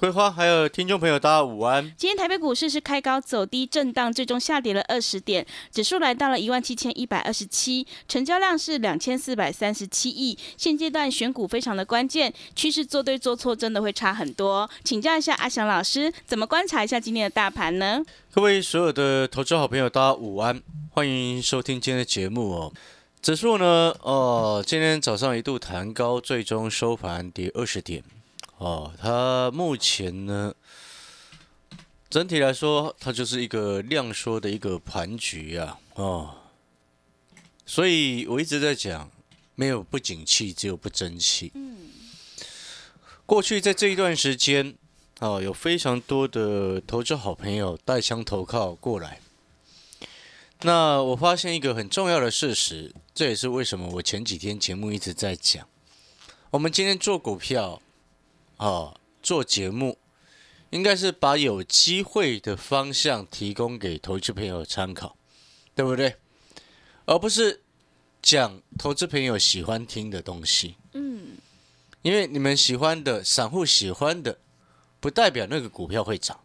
桂花，还有听众朋友，大家午安。今天台北股市是开高走低震荡，最终下跌了二十点，指数来到了一万七千一百二十七，成交量是两千四百三十七亿。现阶段选股非常的关键，趋势做对做错真的会差很多。请教一下阿翔老师，怎么观察一下今天的大盘呢？各位所有的投资好朋友，大家午安，欢迎收听今天的节目哦。指数呢，哦，今天早上一度弹高，最终收盘跌二十点。哦，它目前呢，整体来说，它就是一个量缩的一个盘局啊，哦，所以我一直在讲，没有不景气，只有不争气。嗯，过去在这一段时间，哦，有非常多的投资好朋友带枪投靠过来。那我发现一个很重要的事实，这也是为什么我前几天节目一直在讲，我们今天做股票。啊，做节目应该是把有机会的方向提供给投资朋友参考，对不对？而不是讲投资朋友喜欢听的东西。嗯，因为你们喜欢的散户喜欢的，不代表那个股票会涨。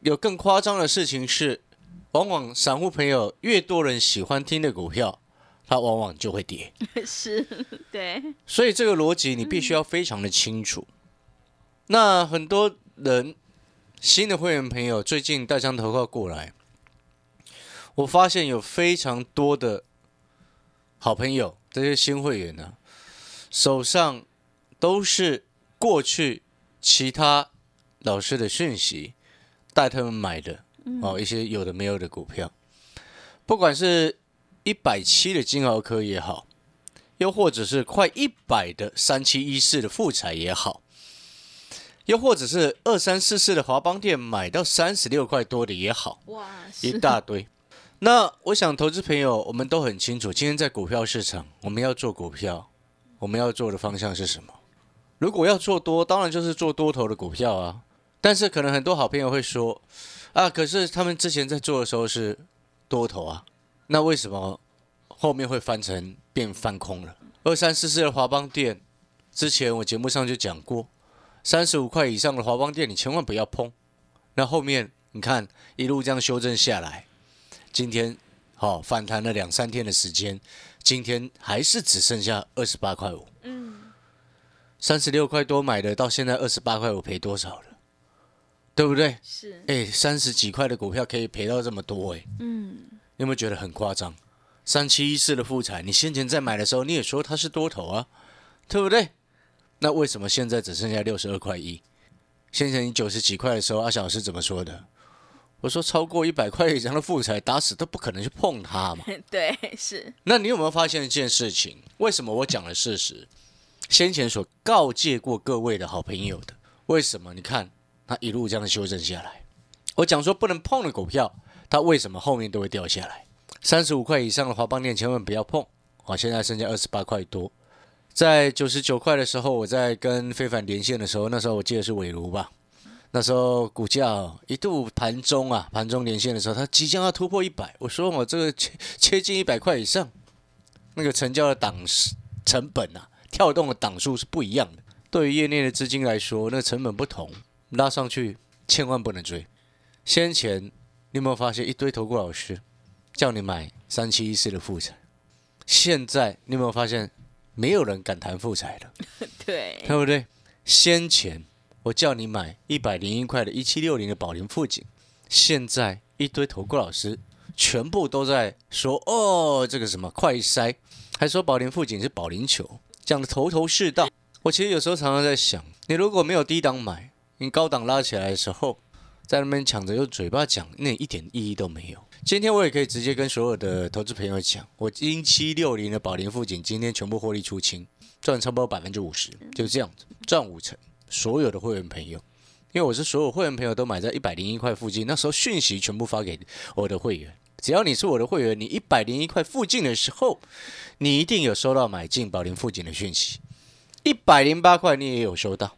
有更夸张的事情是，往往散户朋友越多人喜欢听的股票。它往往就会跌，是对，所以这个逻辑你必须要非常的清楚。那很多人新的会员朋友最近带张投靠过来，我发现有非常多的好朋友，这些新会员呢，手上都是过去其他老师的讯息带他们买的哦，一些有的没有的股票，不管是。一百七的金豪科也好，又或者是快一百的三七一四的富彩也好，又或者是二三四四的华邦店买到三十六块多的也好，哇，一大堆。那我想投资朋友，我们都很清楚，今天在股票市场，我们要做股票，我们要做的方向是什么？如果要做多，当然就是做多头的股票啊。但是可能很多好朋友会说，啊，可是他们之前在做的时候是多头啊。那为什么后面会翻成变翻空了？二三四四的华邦店，之前我节目上就讲过，三十五块以上的华邦店你千万不要碰。那后面你看一路这样修正下来，今天好反弹了两三天的时间，今天还是只剩下二十八块五。嗯，三十六块多买的，到现在二十八块五，赔多少了？对不对？是。哎，三十几块的股票可以赔到这么多哎。嗯。你有没有觉得很夸张？三七一四的富彩，你先前在买的时候你也说它是多头啊，对不对？那为什么现在只剩下六十二块一？先前你九十几块的时候，阿小老师怎么说的？我说超过一百块以上的富彩，打死都不可能去碰它嘛。对，是。那你有没有发现一件事情？为什么我讲的事实，先前所告诫过各位的好朋友的，为什么？你看它一路这样修正下来，我讲说不能碰的股票。它为什么后面都会掉下来？三十五块以上的华邦店千万不要碰啊！现在剩下二十八块多，在九十九块的时候，我在跟非凡连线的时候，那时候我记得是伟如吧？那时候股价一度盘中啊，盘中连线的时候，它即将要突破一百，我说我这个切切近一百块以上，那个成交的档成本啊，跳动的档数是不一样的。对于业内的资金来说，那成本不同，拉上去千万不能追。先前。你有没有发现一堆投顾老师叫你买三七一四的富彩？现在你有没有发现没有人敢谈富彩了？对，对不对？先前我叫你买一百零一块的一七六零的宝林富锦，现在一堆投顾老师全部都在说哦，这个什么快筛，还说宝林富锦是保龄球，讲的头头是道。我其实有时候常常在想，你如果没有低档买，你高档拉起来的时候。在那边抢着用嘴巴讲，那一点意义都没有。今天我也可以直接跟所有的投资朋友讲，我一七六零的宝林富锦今天全部获利出清，赚差不多百分之五十，就这样子赚五成。所有的会员朋友，因为我是所有会员朋友都买在一百零一块附近，那时候讯息全部发给我的会员。只要你是我的会员，你一百零一块附近的时候，你一定有收到买进宝林附近的讯息。一百零八块你也有收到，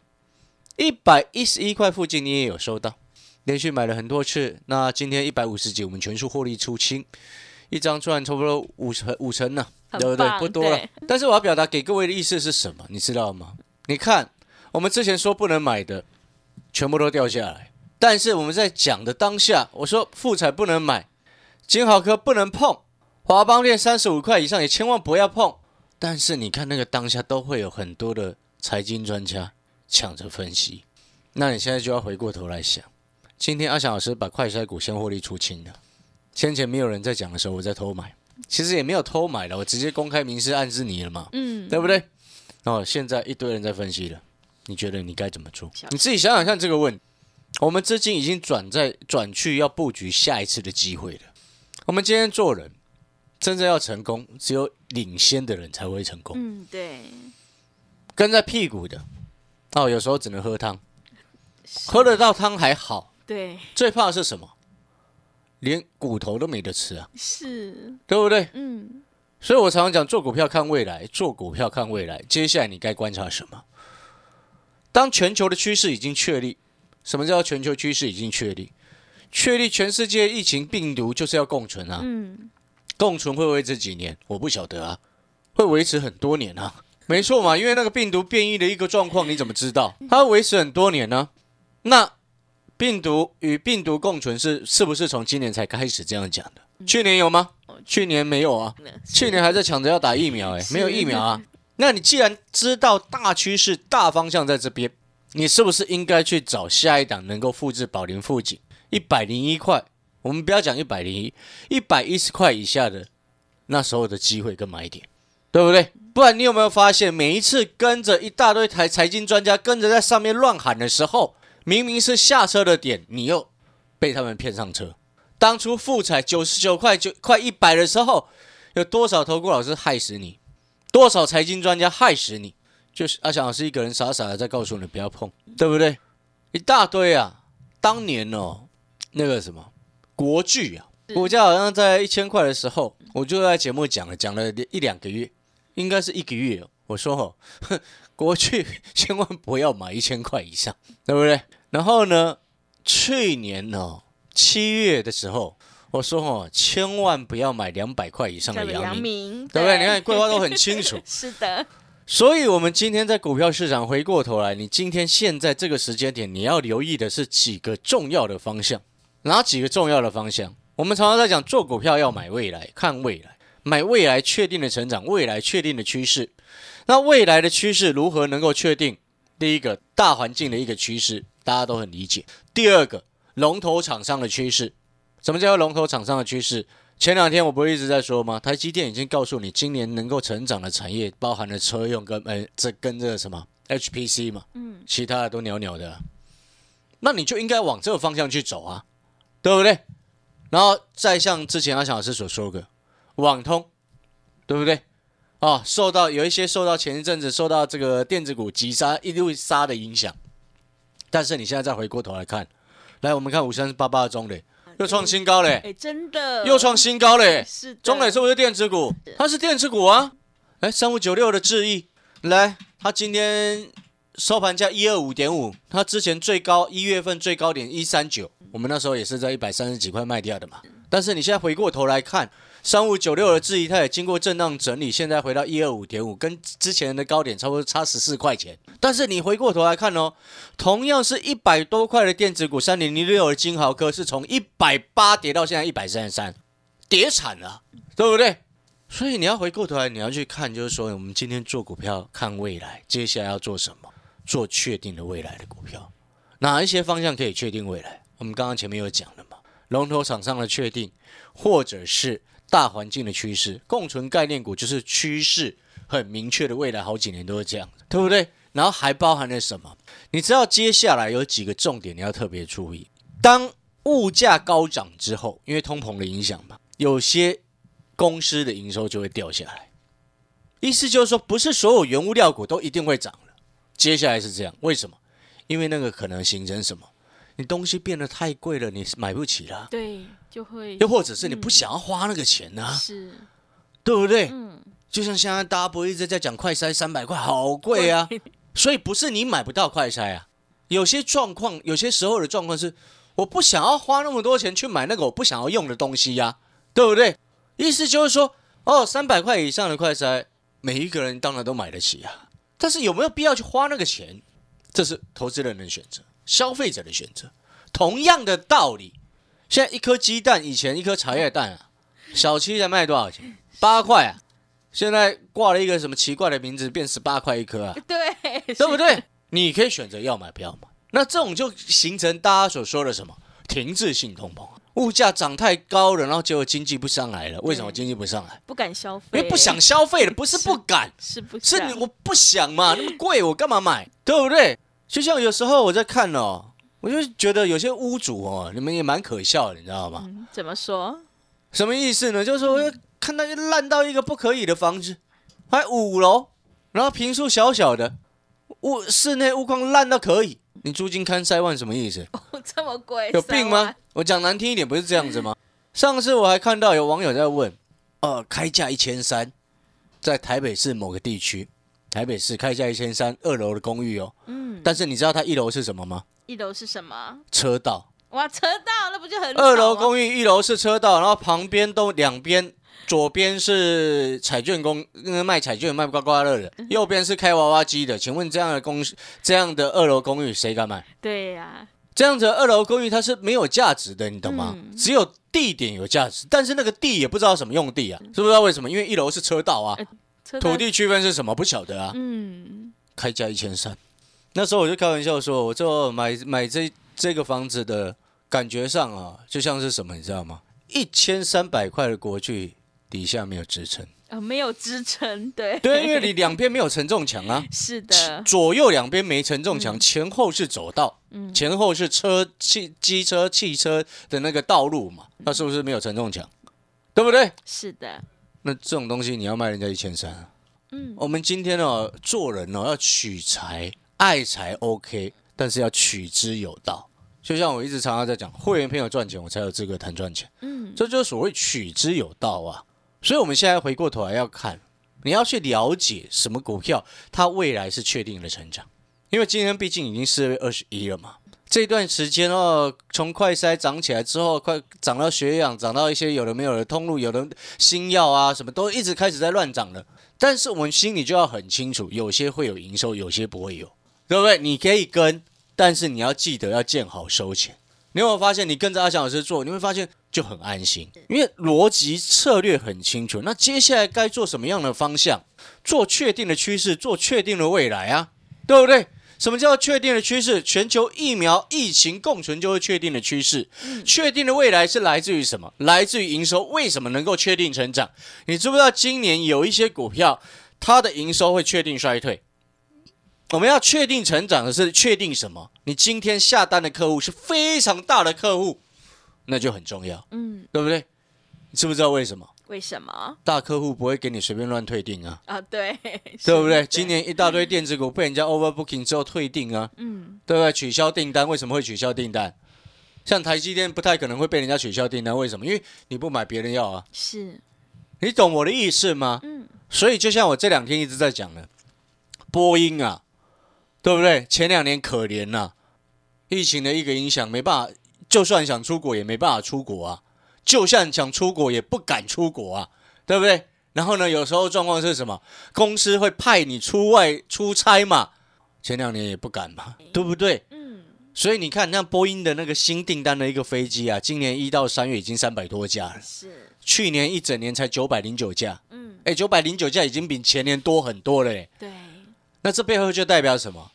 一百一十一块附近你也有收到。连续买了很多次，那今天一百五十几，我们全数获利出清，一张赚差不多五成五成呢，很对不对？不多了。但是我要表达给各位的意思是什么？你知道吗？你看，我们之前说不能买的，全部都掉下来。但是我们在讲的当下，我说富彩不能买，金豪科不能碰，华邦店三十五块以上也千万不要碰。但是你看那个当下都会有很多的财经专家抢着分析，那你现在就要回过头来想，今天阿翔老师把快筛股先获利出清了，先前没有人在讲的时候，我在偷买，其实也没有偷买了，我直接公开明示暗示你了嘛，嗯，对不对？哦，现在一堆人在分析了，你觉得你该怎么做？你自己想想看这个问题。我们资金已经转在转去要布局下一次的机会了。我们今天做人，真正要成功，只有领先的人才会成功。嗯，对，跟在屁股的，哦，有时候只能喝汤，喝得到汤还好，对，最怕的是什么？连骨头都没得吃啊，是，对不对？嗯，所以我常常讲，做股票看未来，做股票看未来。接下来你该观察什么？当全球的趋势已经确立，什么叫全球趋势已经确立？确立全世界疫情病毒就是要共存啊，嗯，共存会维持几年？我不晓得啊，会维持很多年啊。没错嘛，因为那个病毒变异的一个状况，你怎么知道它会维持很多年呢？那病毒与病毒共存是是不是从今年才开始这样讲的？去年有吗？去年没有啊，去年还在抢着要打疫苗、哎，没有疫苗啊。那你既然知道大趋势、大方向在这边，你是不是应该去找下一档能够复制宝林富锦一百零一块？我们不要讲一百零一，一百一十块以下的那时候的机会跟买点，对不对？不然你有没有发现，每一次跟着一大堆台财经专家跟着在上面乱喊的时候，明明是下车的点，你又被他们骗上车。当初复彩九十九块九快一百的时候，有多少投顾老师害死你？多少财经专家害死你？就是阿翔老师一个人傻傻的在告诉你不要碰，对不对？一大堆啊！当年哦，那个什么国巨啊，股价好像在一千块的时候，我就在节目讲了，讲了一两个月，应该是一个月、哦。我说哦，哼 国去 千万不要买一千块以上，对不对？然后呢，去年哦七月的时候，我说哦，千万不要买两百块以上的阳明，明，对不对？你看 桂花都很清楚。是的，所以，我们今天在股票市场回过头来，你今天现在这个时间点，你要留意的是几个重要的方向。哪几个重要的方向？我们常常在讲，做股票要买未来，看未来，买未来确定的成长，未来确定的趋势。那未来的趋势如何能够确定？第一个，大环境的一个趋势，大家都很理解。第二个，龙头厂商的趋势。什么叫龙头厂商的趋势？前两天我不是一直在说吗？台积电已经告诉你，今年能够成长的产业包含了车用跟呃这跟这个什么 HPC 嘛，嗯，其他的都袅袅的、那你就应该往这个方向去走啊，对不对？然后再像之前阿翔老师所说的，网通，对不对？哦，受到有一些受到前一阵子受到这个电子股急杀一路杀的影响，但是你现在再回过头来看，来我们看五三八八的中磊又创新高嘞，哎，真的又创新高嘞，是的中磊是不是电子股？它是电子股啊。来，三五九六的智毅，来，它今天收盘价一二五点五，它之前最高一月份最高点一三九，我们那时候也是在一百三十几块卖掉的嘛。但是你现在回过头来看，三五九六的质疑，它也经过震荡整理，现在回到一二五点五，跟之前的高点差不多差十四块钱。但是你回过头来看哦，同样是一百多块的电子股，三零零六的金豪科是从一百八跌到现在一百三十三，跌惨了，对不对？所以你要回过头来，你要去看，就是说我们今天做股票看未来，接下来要做什么？做确定的未来的股票，哪一些方向可以确定未来？我们刚刚前面有讲了嘛，龙头厂商的确定，或者是大环境的趋势，共存概念股就是趋势很明确的，未来好几年都是这样，对不对？然后还包含了什么？你知道接下来有几个重点你要特别注意。当物价高涨之后，因为通膨的影响嘛，有些公司的营收就会掉下来。意思就是说，不是所有原物料股都一定会涨了。接下来是这样，为什么？因为那个可能形成什么？你东西变得太贵了，你买不起了。对，就会又或者是你不想要花那个钱呢、是，对不对？嗯，就像现在大家不一直在讲快筛三百块好贵啊，所以不是你买不到快筛啊，有些状况，有些时候的状况是我不想要花那么多钱去买那个我不想要用的东西呀、对不对？意思就是说，哦，三百块以上的快筛，每一个人当然都买得起啊，但是有没有必要去花那个钱？这是投资人的选择，消费者的选择。同样的道理，现在一颗鸡蛋，以前一颗茶叶蛋啊，小七才卖多少钱？八块啊，现在挂了一个什么奇怪的名字，变十八块一颗啊，对，对不对？你可以选择要买不要买，那这种就形成大家所说的什么停滞性通膨，物价涨太高了，然后结果经济不上来了。为什么经济不上来？不敢消费，因为不想消费了，不是不敢，是不是你我不想嘛，那么贵我干嘛买？对不对？就像有时候我在看哦，我就觉得有些屋主哦，你们也蛮可笑的，你知道吗？嗯怎么说？什么意思呢？就是说我看到一烂到一个不可以的房子，还五楼，然后平数小小的，屋室内屋况烂到可以，你租金看三万什么意思？哦，这么贵，有病吗？？我讲难听一点，不是这样子吗？上次我还看到有网友在问，呃，开价一千三，在台北市某个地区，台北市开价一千三，二楼的公寓哦，嗯，但是你知道它一楼是什么吗？一楼是什么？车道。哇，车道那不就很二楼公寓，一楼是车道，然后旁边都两边，左边是彩券公，呃卖彩券卖刮刮乐的，右边是开娃娃机的。请问这样的公这样的二楼公寓谁敢买？对呀，这样子的二楼公寓它是没有价值的，你懂吗？嗯只有地点有价值，但是那个地也不知道什么用地啊，知不知道为什么？因为一楼是车道啊，土，地区分是什么不晓得啊。嗯，开价一千三，那时候我就开玩笑说，我就买买这这个房子的感觉上啊，就像是什么，你知道吗？一千三百块的国巨底下没有支撑，啊，没有支撑，对，对，因为你两边没有承重墙啊，是的，左右两边没承重墙，前后是走道，嗯。前后是车汽机车汽车的那个道路嘛，那是不是没有承重墙？对不对？是的，那这种东西你要卖人家一千三啊？嗯，我们今天哦，做人哦要取财爱财 OK，但是要取之有道。就像我一直常常在讲，会员朋友赚钱，我才有资格谈赚钱。嗯，这就是所谓取之有道啊。所以我们现在回过头来要看，你要去了解什么股票它未来是确定的成长，因为今天毕竟已经四月二十一了嘛。这段时间哦，从快筛涨起来之后，快涨到血氧，涨到一些有的没有的通路，有的新药啊，什么都一直开始在乱涨了。但是我们心里就要很清楚，有些会有营收，有些不会有，对不对？你可以跟，但是你要记得要见好收钱。你有没有发现，你跟着阿翔老师做，你会发现就很安心，因为逻辑策略很清楚。那接下来该做什么样的方向？做确定的趋势，做确定的未来啊，对不对？什么叫确定的趋势？全球疫苗疫情共存就会确定的趋势。确定的未来是来自于什么？来自于营收。为什么能够确定成长？你知不知道今年有一些股票，它的营收会确定衰退？我们要确定成长的是确定什么？你今天下单的客户是非常大的客户，那就很重要，嗯，对不对？你知不知道为什么？为什么大客户不会给你随便乱退订啊，啊？对，对不对？今，年一大堆电子股被人家 overbooking 之后退订啊，嗯，对不对？取消订单，为什么会取消订单？像台积电不太可能会被人家取消订单，为什么？因为你不买，别人要啊。是，你懂我的意思吗？嗯，所以就像我这两天一直在讲的，波音啊，对不对？前两年可怜呐、疫情的一个影响，没办法，就算想出国也没办法出国啊，就算想出国也不敢出国啊，对不对？然后呢，有时候状况是什么？公司会派你出外出差嘛，前两年也不敢嘛，对不对？嗯，所以你看，那波音的那个新订单的一个飞机啊，今年一到三月已经三百多架了，是，去年一整年才九百零九架。嗯，哎，九百零九架已经比前年多很多了嘞。对，那这背后就代表什么？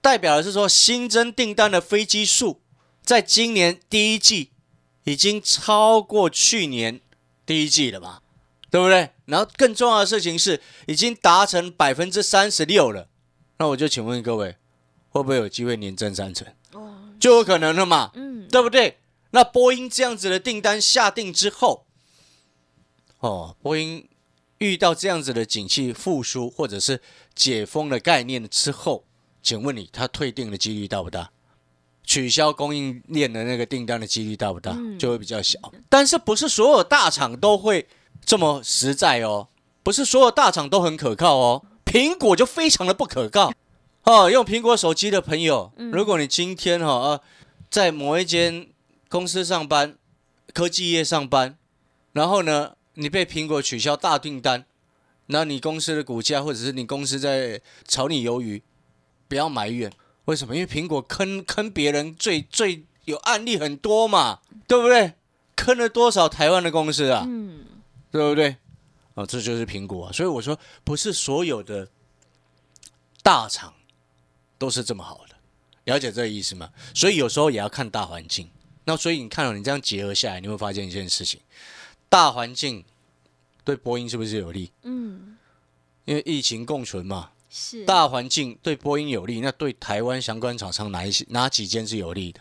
代表的是说新增订单的飞机数，在今年第一季已经超过去年第一季了嘛，对不对？然后更重要的事情是，已经达成百分之三十六了。那我就请问各位，会不会有机会年增三成？哦，就有可能了嘛，嗯，对不对？那波音这样子的订单下定之后，哦，波音遇到这样子的景气复苏或者是解封的概念之后，请问你，它退订的几率大不大？取消供应链的那个订单的几率大不大？嗯就会比较小。但是不是所有大厂都会这么实在哦？不是所有大厂都很可靠哦。苹果就非常的不可靠哦。用苹果手机的朋友，如果你今天哈、呃在某一间公司上班，科技业上班，然后呢，你被苹果取消大订单，那你公司的股价或者是你公司在炒你鱿鱼，不要埋怨。为什么？因为苹果坑坑别人最最有案例很多嘛，对不对？坑了多少台湾的公司啊？嗯，对不对？哦，这就是苹果啊。所以我说，不是所有的大厂都是这么好的，了解这个意思吗？所以有时候也要看大环境。那所以你看到、你这样结合下来，你会发现一件事情：大环境对波音是不是有利？嗯，因为疫情共存嘛，是大环境对波音有利，那对台湾相关厂商哪一些哪几间是有利的？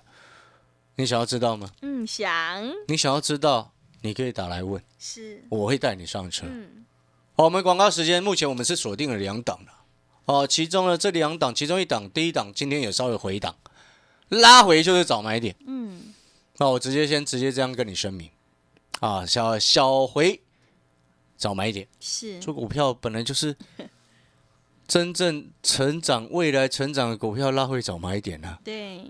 你想要知道吗？嗯想你想要知道，你可以打来问，是我会带你上车。嗯好，我们广告时间，目前我们是锁定了两档的。哦，其中呢这两档，其中一档第一档今天有稍微回档，拉回就是早买点。嗯那我直接先直接这样跟你声明，啊，小小回早买点。是做股票本来就是真正成长、未来成长的股票，拉会早买点啊。对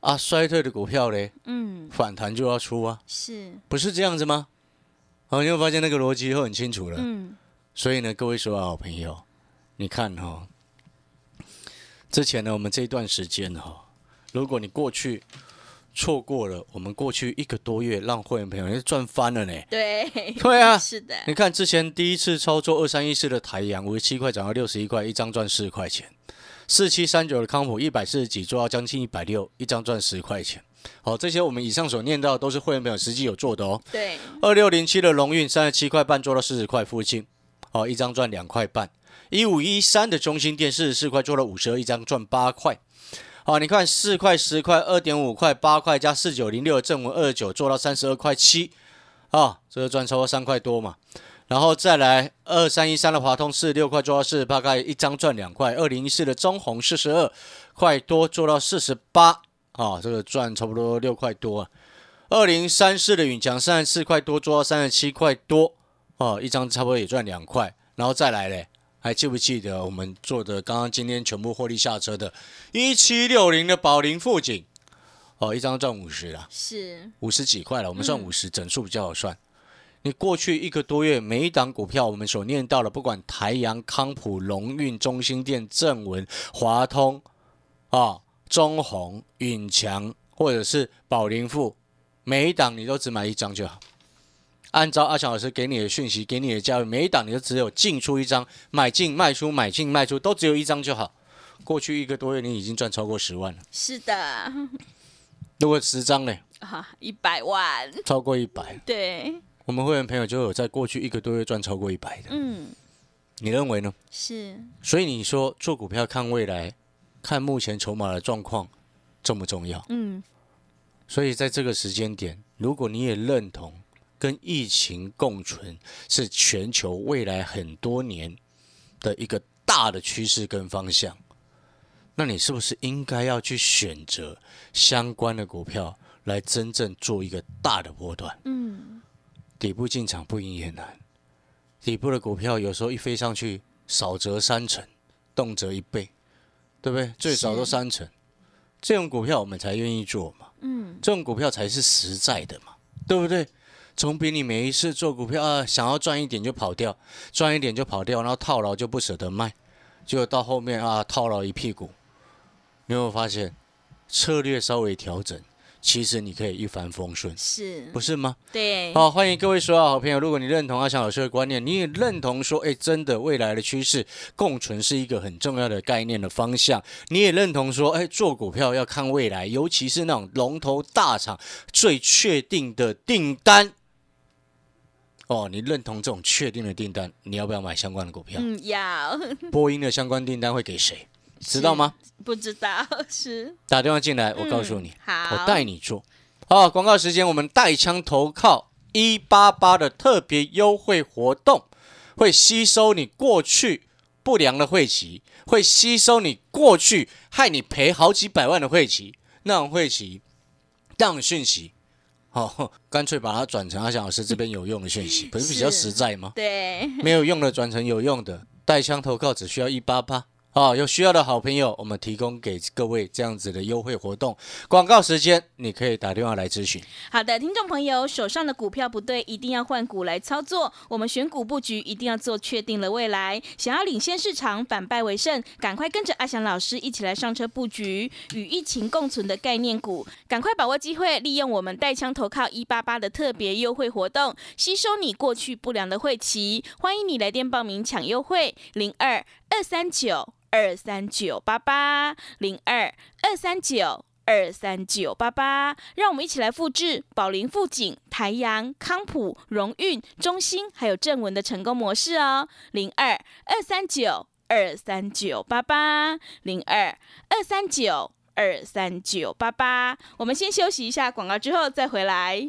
啊，衰退的股票嘞，嗯反弹就要出啊，是不是这样子吗？好，你会发现那个逻辑会很清楚了。嗯所以呢，各位所有好朋友，你看哈、哦，之前呢，我们这一段时间哈、如果你过去错过了我们过去一个多月让会员朋友你赚翻了呢。对对啊，是的你看之前第一次操作二三一四的台阳，五十七块涨到六十一块，一张赚四块钱；四七三九的康普，一百四十几做到将近一百六，一张赚十块钱。好，这些我们以上所念到的都是会员朋友实际有做的哦。对二六零七的龙运三十七块半做到四十块附近，哦，一张赚两块半。一五一三的中心店四十四块做了五十二，一张赚八块。好，你看四块、十块、二点五块、八块加四九零六的正文二九做到三十二块七，啊，这个赚超过三块多嘛。然后再来二三一三的华通四十六块做到四十八块，一张赚两块。二零一四的中红四十二块多做到四十八，啊，这个赚差不多六块多啊。二零三四的永强三十四块多做到三十七块多，哦，一张差不多也赚两块。然后再来嘞，还记不记得我们做的刚刚今天全部获利下车的一七六零的宝林富锦，哦，一张赚五十啊，是五十几块了，我们算五十、整数比较好算。你过去一个多月，每一档股票我们所念到的，不管台阳、康普、龙运、中心店、正文、华通啊、中宏、允强，或者是宝林富，每一档你都只买一张就好。按照阿强老师给你的讯息，给你的教育，每一档你都只有进出一张，买进卖出，买进卖出，都只有一张就好。过去一个多月，你已经赚超过十万了。是的如果十张呢，啊一百万超过一百，对我们会员朋友就有在过去一个多月赚超过一百的。嗯你认为呢？是所以你说做股票看未来，看目前筹码的状况重不重要？嗯所以在这个时间点，如果你也认同跟疫情共存是全球未来很多年的一个大的趋势跟方向，那你是不是应该要去选择相关的股票来真正做一个大的波段？嗯底部进场不赢也难，底部的股票有时候一飞上去，少则三成，动辄一倍，对不对？最少都三成，这种股票我们才愿意做嘛。嗯这种股票才是实在的嘛，对不对？总比你每一次做股票啊，想要赚一点就跑掉，赚一点就跑掉，然后套牢就不舍得卖，结果到后面啊套牢一屁股。你有没有发现，策略稍微调整，其实你可以一帆风顺，是不是吗？对好，欢迎各位所有好朋友。如果你认同阿强老师的观念，你也认同说，哎，真的未来的趋势共存是一个很重要的概念的方向，你也认同说，哎，做股票要看未来，尤其是那种龙头大厂最确定的订单。哦，你认同这种确定的订单，你要不要买相关的股票？嗯要 波音的相关订单会给谁？知道吗？不知道是打电话进来，我告诉你，嗯好，我带你做。好，广告时间，我们带枪投靠一八八的特别优惠活动，会吸收你过去不良的晦气，会吸收你过去害你赔好几百万的晦气，那种晦气，那种讯息，哦，干脆把它转成阿翔老师这边有用的讯息，不是比较实在吗？对，没有用的转成有用的，带枪投靠只需要一八八。哦，有需要的好朋友，我们提供给各位这样子的优惠活动。广告时间，你可以打电话来咨询。好的，听众朋友，手上的股票不对，一定要换股来操作。我们选股布局一定要做确定了未来，想要领先市场，反败为胜，赶快跟着阿翔老师一起来上车布局与疫情共存的概念股，赶快把握机会，利用我们带枪投靠一八八的特别优惠活动，吸收你过去不良的晦气。欢迎你来电报名抢优惠，零二二三九二三九八八零二二三九。二三九八八，让我们一起来复制宝林、富锦、台阳、康普、荣运、中兴还有正文的成功模式哦。零二二三九二三九八八，零二二三九二三九八八。我们先休息一下广告，之后再回来。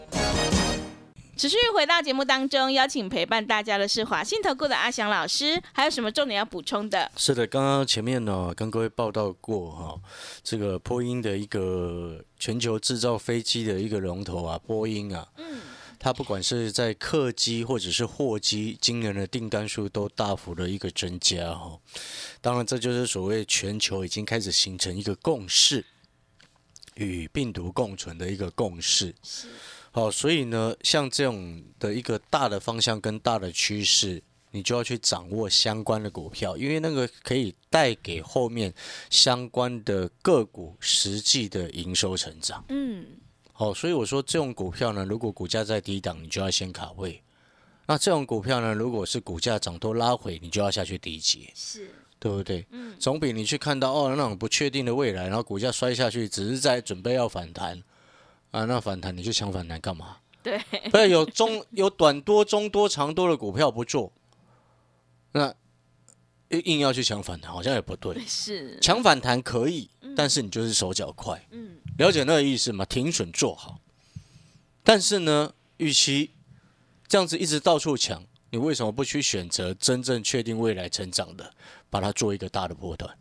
持续回到节目当中，邀请陪伴大家的是华信投顾的阿翔老师，还有什么重点要补充的？是的，刚刚前面呢跟各位报道过哈、这个波音的一个全球制造飞机的一个龙头啊，波音啊，嗯，它不管是在客机或者是货机，今年的订单数都大幅的一个增加哈、当然，这就是所谓全球已经开始形成一个共识，与病毒共存的一个共识。是好，所以呢，像这种的一个大的方向跟大的趋势，你就要去掌握相关的股票，因为那个可以带给后面相关的个股实际的营收成长。嗯，好，所以我说这种股票呢，如果股价在低档，你就要先卡位；那这种股票呢，如果是股价涨多拉回，你就要下去低接，是，对不对？嗯，总比你去看到哦那种不确定的未来，然后股价摔下去，只是在准备要反弹啊，那反弹你去抢反弹干嘛？对，不是有中有短多、中多、长多的股票不做，那硬硬要去抢反弹，好像也不对。是，抢反弹可以，但是你就是手脚快，嗯，了解那个意思吗？停损做好。但是呢，与其这样子一直到处抢，你为什么不去选择真正确定未来成长的，把它做一个大的波段，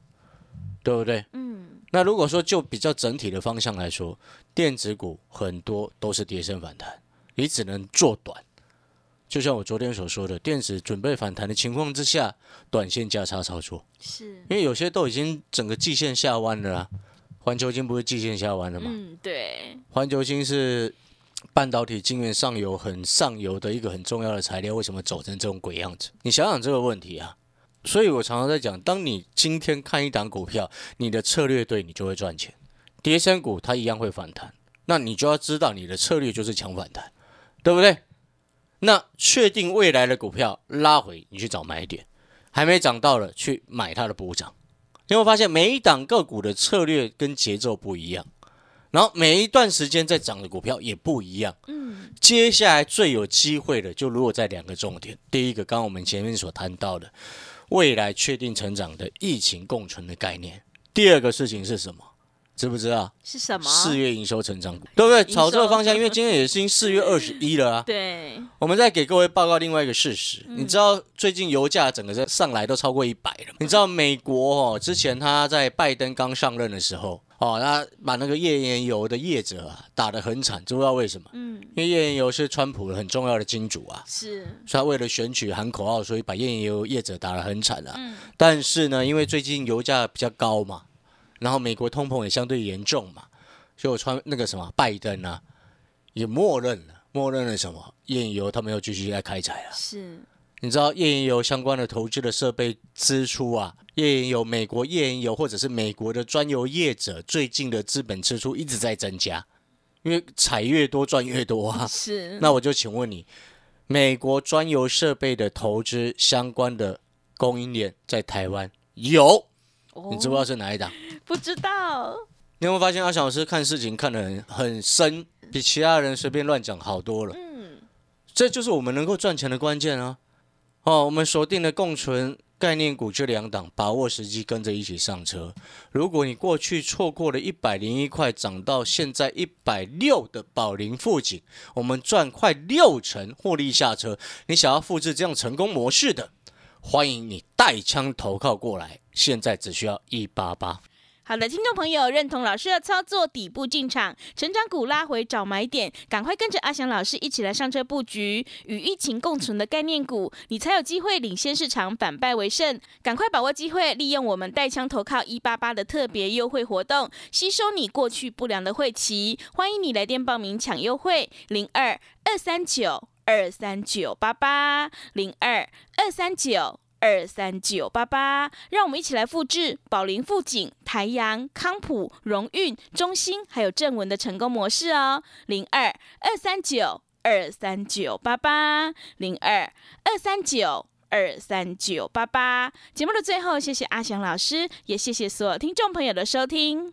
对不对？嗯，那如果说就比较整体的方向来说，电子股很多都是跌升反弹，你只能做短。就像我昨天所说的，电子准备反弹的情况之下，短线价差操作，是，因为有些都已经整个季线下弯了啊。环球金不是季线下弯了吗？嗯，对，环球金是半导体晶圆上游很上游的一个很重要的材料，为什么走成这种鬼样子？你想想这个问题啊。所以我常常在讲，当你今天看一档股票，你的策略对，你就会赚钱。跌升股它一样会反弹，那你就要知道你的策略就是强反弹，对不对？那确定未来的股票拉回，你去找买点，还没涨到了去买它的补涨。你会发现每一档个股的策略跟节奏不一样，然后每一段时间在涨的股票也不一样。嗯，接下来最有机会的就落在两个重点，第一个，刚刚我们前面所谈到的未来确定成长的疫情共存的概念。第二个事情是什么？知不知道？是什么？四月营收成长股，对不对？营收朝这个方向，因为今天也是已经四月二十一了啊。对，我们再给各位报告另外一个事实，嗯你知道最近油价整个在上来都超过一百了。你知道美国哦，之前他在拜登刚上任的时候，哦，他把那个页岩油的业者啊打得很惨，知不知道为什么？嗯，因为页岩油是川普很重要的金主啊，是，所以他为了选举喊口号，所以把页岩油业者打得很惨啊。嗯，但是呢，因为最近油价比较高嘛，然后美国通膨也相对严重嘛，所以我川那个什么拜登啊，也默认了，默认了什么页岩油他们要继续在开采了。是，你知道页岩油相关的投资的设备支出啊，页岩油、美国页岩油或者是美国的专油业者最近的资本支出一直在增加，因为采越多赚越多啊。是，那我就请问你，美国专油设备的投资相关的供应链在台湾有？你知不知道是哪一档？不知道。你有没有发现阿翔老师看事情看得很很深，比其他人随便乱讲好多了？嗯，这就是我们能够赚钱的关键啊！哦，我们锁定了共存概念股这两档，把握时机跟着一起上车。如果你过去错过了一百零一块涨到现在一百六的宝林富锦，我们赚快六成获利下车。你想要复制这样成功模式的，欢迎你带枪投靠过来，现在只需要一八八。好的，听众朋友认同老师的操作，底部进场，成长股拉回找买点，赶快跟着阿翔老师一起来上车布局，与疫情共存的概念股，你才有机会领先市场，反败为胜。赶快把握机会，利用我们带枪投靠一八八的特别优惠活动，吸收你过去不良的晦气。欢迎你来电报名抢优惠，零二二三九二三九八八零二二三九。二三九八八，让我们一起来复制宝林、富锦、台阳、康普、荣运、中兴，还有正文的成功模式哦。零二二三九二三九八八，零二二三九二三九八八。节目的最后，谢谢阿翔老师，也谢谢所有听众朋友的收听。